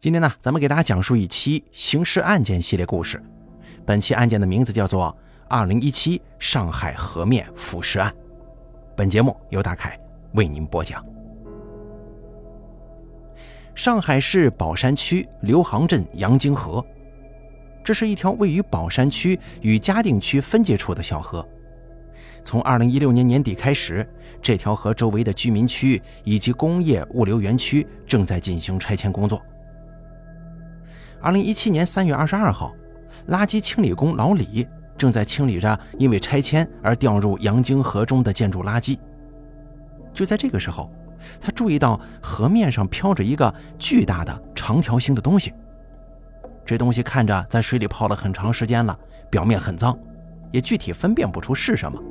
今天呢，咱们给大家讲述一期刑事案件系列故事。本期案件的名字叫做《二零一七上海河面腐尸案》。本节目由大凯为您播讲。上海市宝山区刘杭镇杨泾河，这是一条位于宝山区与嘉定区分界处的小河。从二零一六年年底开始，这条河周围的居民区以及工业物流园区正在进行拆迁工作。二零一七年三月二十二号，垃圾清理工老李正在清理着因为拆迁而掉入杨泾河中的建筑垃圾。就在这个时候，他注意到河面上飘着一个巨大的长条形的东西。这东西看着在水里泡了很长时间了，表面很脏，也具体分辨不出是什么，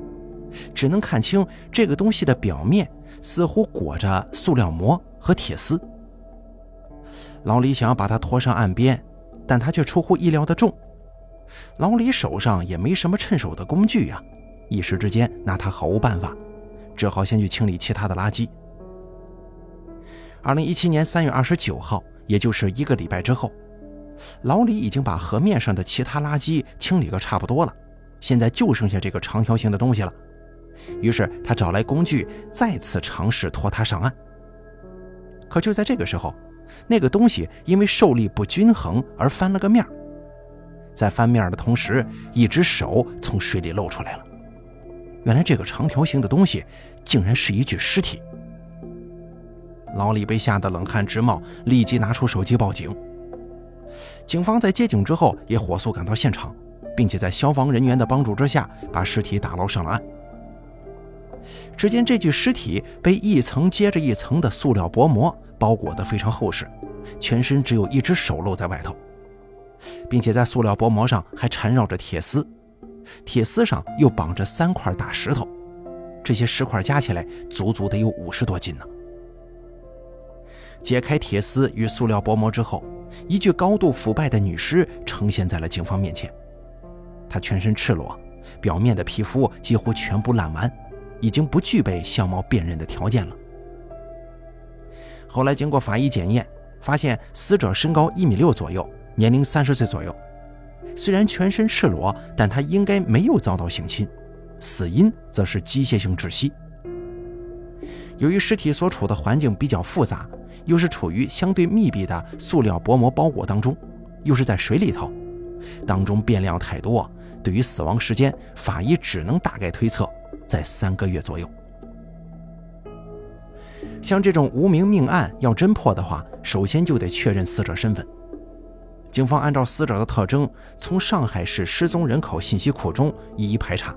只能看清这个东西的表面似乎裹着塑料膜和铁丝。老李想要把他拖上岸边，但他却出乎意料的重。老李手上也没什么趁手的工具呀，一时之间拿他毫无办法，只好先去清理其他的垃圾。二零一七年三月二十九号，也就是一个礼拜之后，老李已经把河面上的其他垃圾清理个差不多了，现在就剩下这个长条形的东西了。于是他找来工具，再次尝试拖他上岸。可就在这个时候，那个东西因为受力不均衡而翻了个面在翻面的同时，一只手从水里露出来了。原来这个长条形的东西竟然是一具尸体。老李被吓得冷汗直冒，立即拿出手机报警。警方在接警之后也火速赶到现场，并且在消防人员的帮助之下把尸体打捞上了岸。只见这具尸体被一层接着一层的塑料薄膜。包裹得非常厚实，全身只有一只手露在外头，并且在塑料薄膜上还缠绕着铁丝，铁丝上又绑着三块大石头，这些石块加起来足足得有五十多斤呢。解开铁丝与塑料薄膜之后，一具高度腐败的女尸呈现在了警方面前。她全身赤裸，表面的皮肤几乎全部烂完，已经不具备相貌辨认的条件了。后来经过法医检验，发现死者身高一米六左右，年龄三十岁左右。虽然全身赤裸，但他应该没有遭到性侵，死因则是机械性窒息。由于尸体所处的环境比较复杂，又是处于相对密闭的塑料薄膜包裹当中，又是在水里头，当中变量太多，对于死亡时间，法医只能大概推测在三个月左右。像这种无名命案要侦破的话，首先就得确认死者身份。警方按照死者的特征，从上海市失踪人口信息库中一一排查，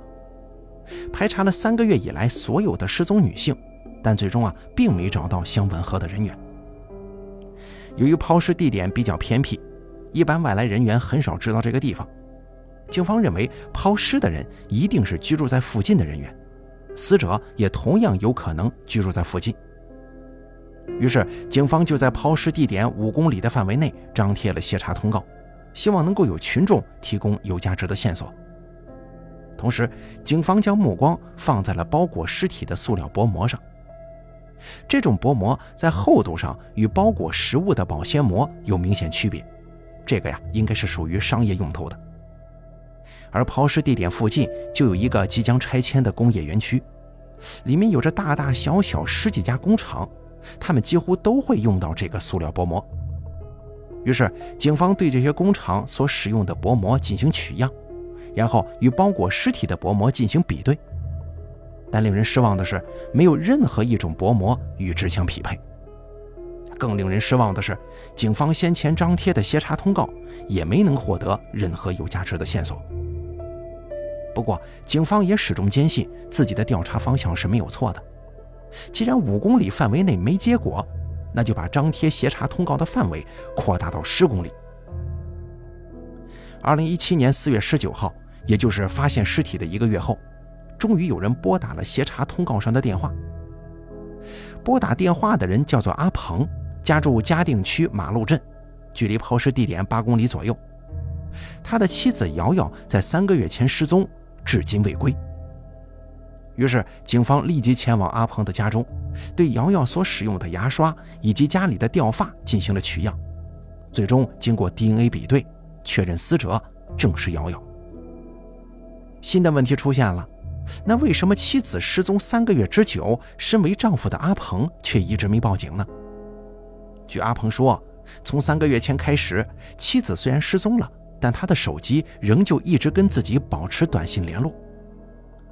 排查了三个月以来所有的失踪女性，但最终啊，并没找到相吻合的人员。由于抛尸地点比较偏僻，一般外来人员很少知道这个地方，警方认为抛尸的人一定是居住在附近的人员，死者也同样有可能居住在附近。于是，警方就在抛尸地点五公里的范围内张贴了协查通告，希望能够有群众提供有价值的线索。同时，警方将目光放在了包裹尸体的塑料薄膜上。这种薄膜在厚度上与包裹食物的保鲜膜有明显区别，这个呀，应该是属于商业用途的。而抛尸地点附近就有一个即将拆迁的工业园区，里面有着大大小小十几家工厂。他们几乎都会用到这个塑料薄膜。于是，警方对这些工厂所使用的薄膜进行取样，然后与包裹尸体的薄膜进行比对。但令人失望的是，没有任何一种薄膜与之相匹配。更令人失望的是，警方先前张贴的协查通告也没能获得任何有价值的线索。不过，警方也始终坚信自己的调查方向是没有错的。既然五公里范围内没结果，那就把张贴协查通告的范围扩大到十公里。二零一七年四月十九号，也就是发现尸体的一个月后，终于有人拨打了协查通告上的电话。拨打电话的人叫做阿鹏，家住嘉定区马路镇，距离抛尸地点八公里左右。他的妻子瑶瑶在三个月前失踪，至今未归。于是，警方立即前往阿鹏的家中，对瑶瑶所使用的牙刷以及家里的掉发进行了取样，最终经过 DNA 比对，确认死者正是瑶瑶。新的问题出现了，那为什么妻子失踪三个月之久，身为丈夫的阿鹏却一直没报警呢？据阿鹏说，从三个月前开始，妻子虽然失踪了，但他的手机仍旧一直跟自己保持短信联络。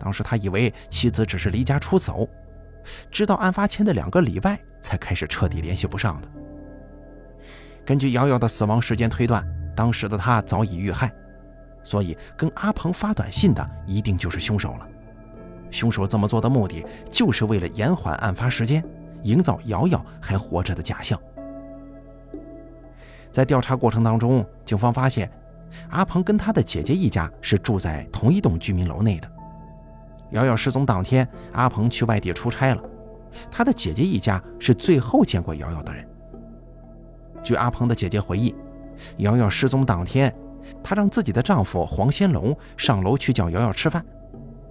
当时他以为妻子只是离家出走，直到案发前的两个礼拜才开始彻底联系不上的。根据瑶瑶的死亡时间推断，当时的她早已遇害，所以跟阿鹏发短信的一定就是凶手了。凶手这么做的目的，就是为了延缓案发时间，营造瑶瑶还活着的假象。在调查过程当中，警方发现，阿鹏跟他的姐姐一家是住在同一栋居民楼内的。瑶瑶失踪当天，阿鹏去外地出差了，他的姐姐一家是最后见过瑶瑶的人。据阿鹏的姐姐回忆，瑶瑶失踪当天，她让自己的丈夫黄先龙上楼去叫瑶瑶吃饭，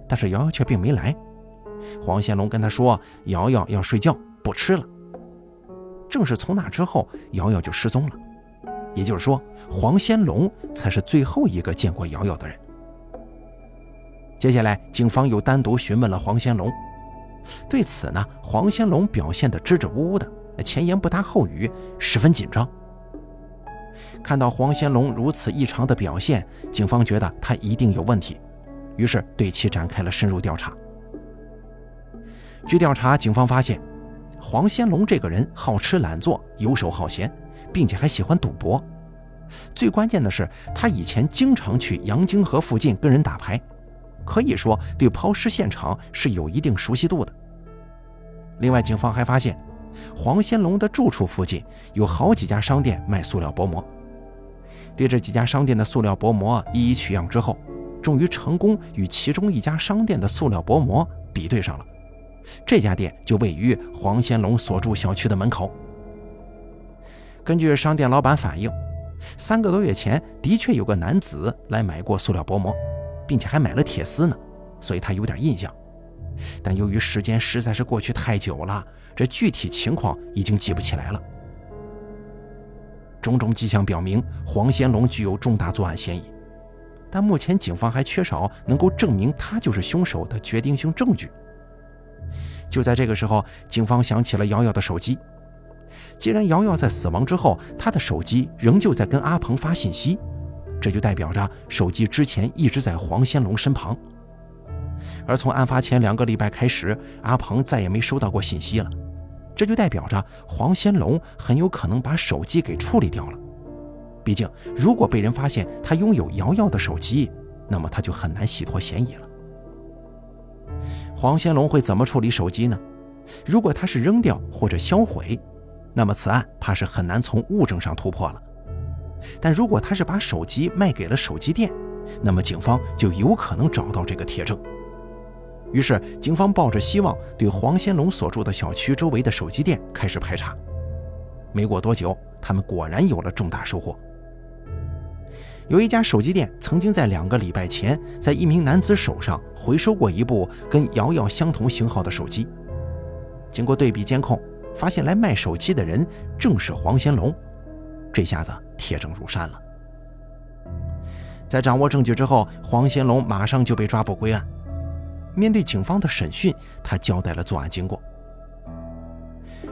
但是瑶瑶却并没来。黄先龙跟她说，瑶瑶要睡觉，不吃了。正是从那之后，瑶瑶就失踪了。也就是说，黄先龙才是最后一个见过瑶瑶的人。接下来，警方又单独询问了黄先龙，对此呢，黄先龙表现得支支吾吾的，前言不搭后语，十分紧张。看到黄先龙如此异常的表现，警方觉得他一定有问题，于是对其展开了深入调查。据调查，警方发现，黄先龙这个人好吃懒做，游手好闲。并且还喜欢赌博，最关键的是，他以前经常去杨泾河附近跟人打牌，可以说对抛尸现场是有一定熟悉度的。另外，警方还发现，黄先龙的住处附近有好几家商店卖塑料薄膜。对这几家商店的塑料薄膜一一取样之后，终于成功与其中一家商店的塑料薄膜比对上了。这家店就位于黄先龙所住小区的门口。根据商店老板反映，三个多月前的确有个男子来买过塑料薄膜，并且还买了铁丝呢，所以他有点印象。但由于时间实在是过去太久了，这具体情况已经记不起来了。种种迹象表明，黄先龙具有重大作案嫌疑，但目前警方还缺少能够证明他就是凶手的决定性证据。就在这个时候，警方想起了瑶瑶的手机。既然瑶瑶在死亡之后，她的手机仍旧在跟阿鹏发信息，这就代表着手机之前一直在黄先龙身旁。而从案发前两个礼拜开始，阿鹏再也没收到过信息了，这就代表着黄先龙很有可能把手机给处理掉了。毕竟，如果被人发现他拥有瑶瑶的手机，那么他就很难洗脱嫌疑了。黄先龙会怎么处理手机呢？如果他是扔掉或者销毁？那么此案怕是很难从物证上突破了，但如果他是把手机卖给了手机店，那么警方就有可能找到这个铁证。于是，警方抱着希望，对黄先龙所住的小区周围的手机店开始排查。没过多久，他们果然有了重大收获。有一家手机店曾经在两个礼拜前，在一名男子手上回收过一部跟瑶瑶相同型号的手机。经过对比监控。发现来卖手机的人正是黄先龙，这下子铁证如山了。在掌握证据之后，黄先龙马上就被抓捕归案。面对警方的审讯，他交代了作案经过。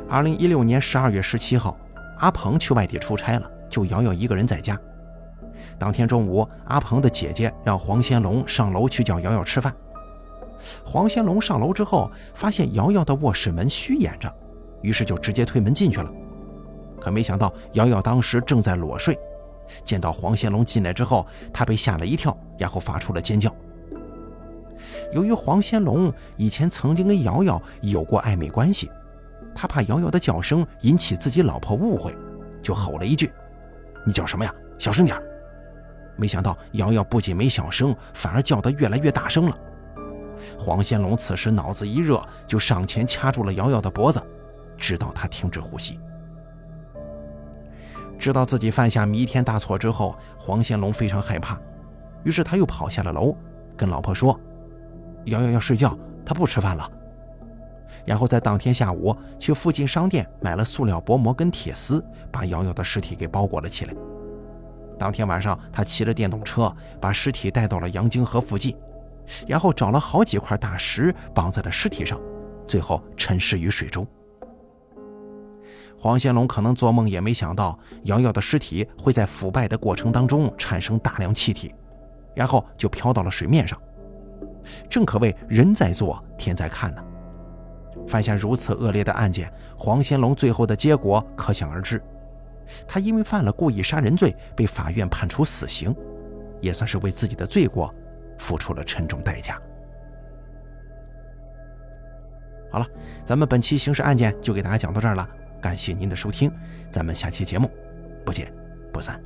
二零一六年十二月十七号，阿鹏去外地出差了，就瑶瑶一个人在家。当天中午，阿鹏的姐姐让黄先龙上楼去叫瑶瑶吃饭。黄先龙上楼之后，发现瑶瑶的卧室门虚掩着。于是就直接推门进去了，可没想到瑶瑶当时正在裸睡，见到黄先龙进来之后，她被吓了一跳，然后发出了尖叫。由于黄先龙以前曾经跟瑶瑶有过暧昧关系，他怕瑶瑶的叫声引起自己老婆误会，就吼了一句：“你叫什么呀？小声点！”没想到瑶瑶不仅没小声，反而叫得越来越大声了。黄先龙此时脑子一热，就上前掐住了瑶瑶的脖子。直到她停止呼吸，知道自己犯下弥天大错之后，黄先龙非常害怕，于是他又跑下了楼，跟老婆说：“瑶瑶要睡觉，她不吃饭了。”然后在当天下午去附近商店买了塑料薄膜跟铁丝，把瑶瑶的尸体给包裹了起来。当天晚上，他骑着电动车把尸体带到了阳泾河附近，然后找了好几块大石绑在了尸体上，最后沉尸于水中。黄先龙可能做梦也没想到，瑶瑶的尸体会在腐败的过程当中产生大量气体，然后就飘到了水面上。正可谓人在做，天在看呢。犯下如此恶劣的案件，黄先龙最后的结果可想而知。他因为犯了故意杀人罪，被法院判处死刑，也算是为自己的罪过付出了沉重代价。好了，咱们本期刑事案件就给大家讲到这儿了。感谢您的收听，咱们下期节目不见不散。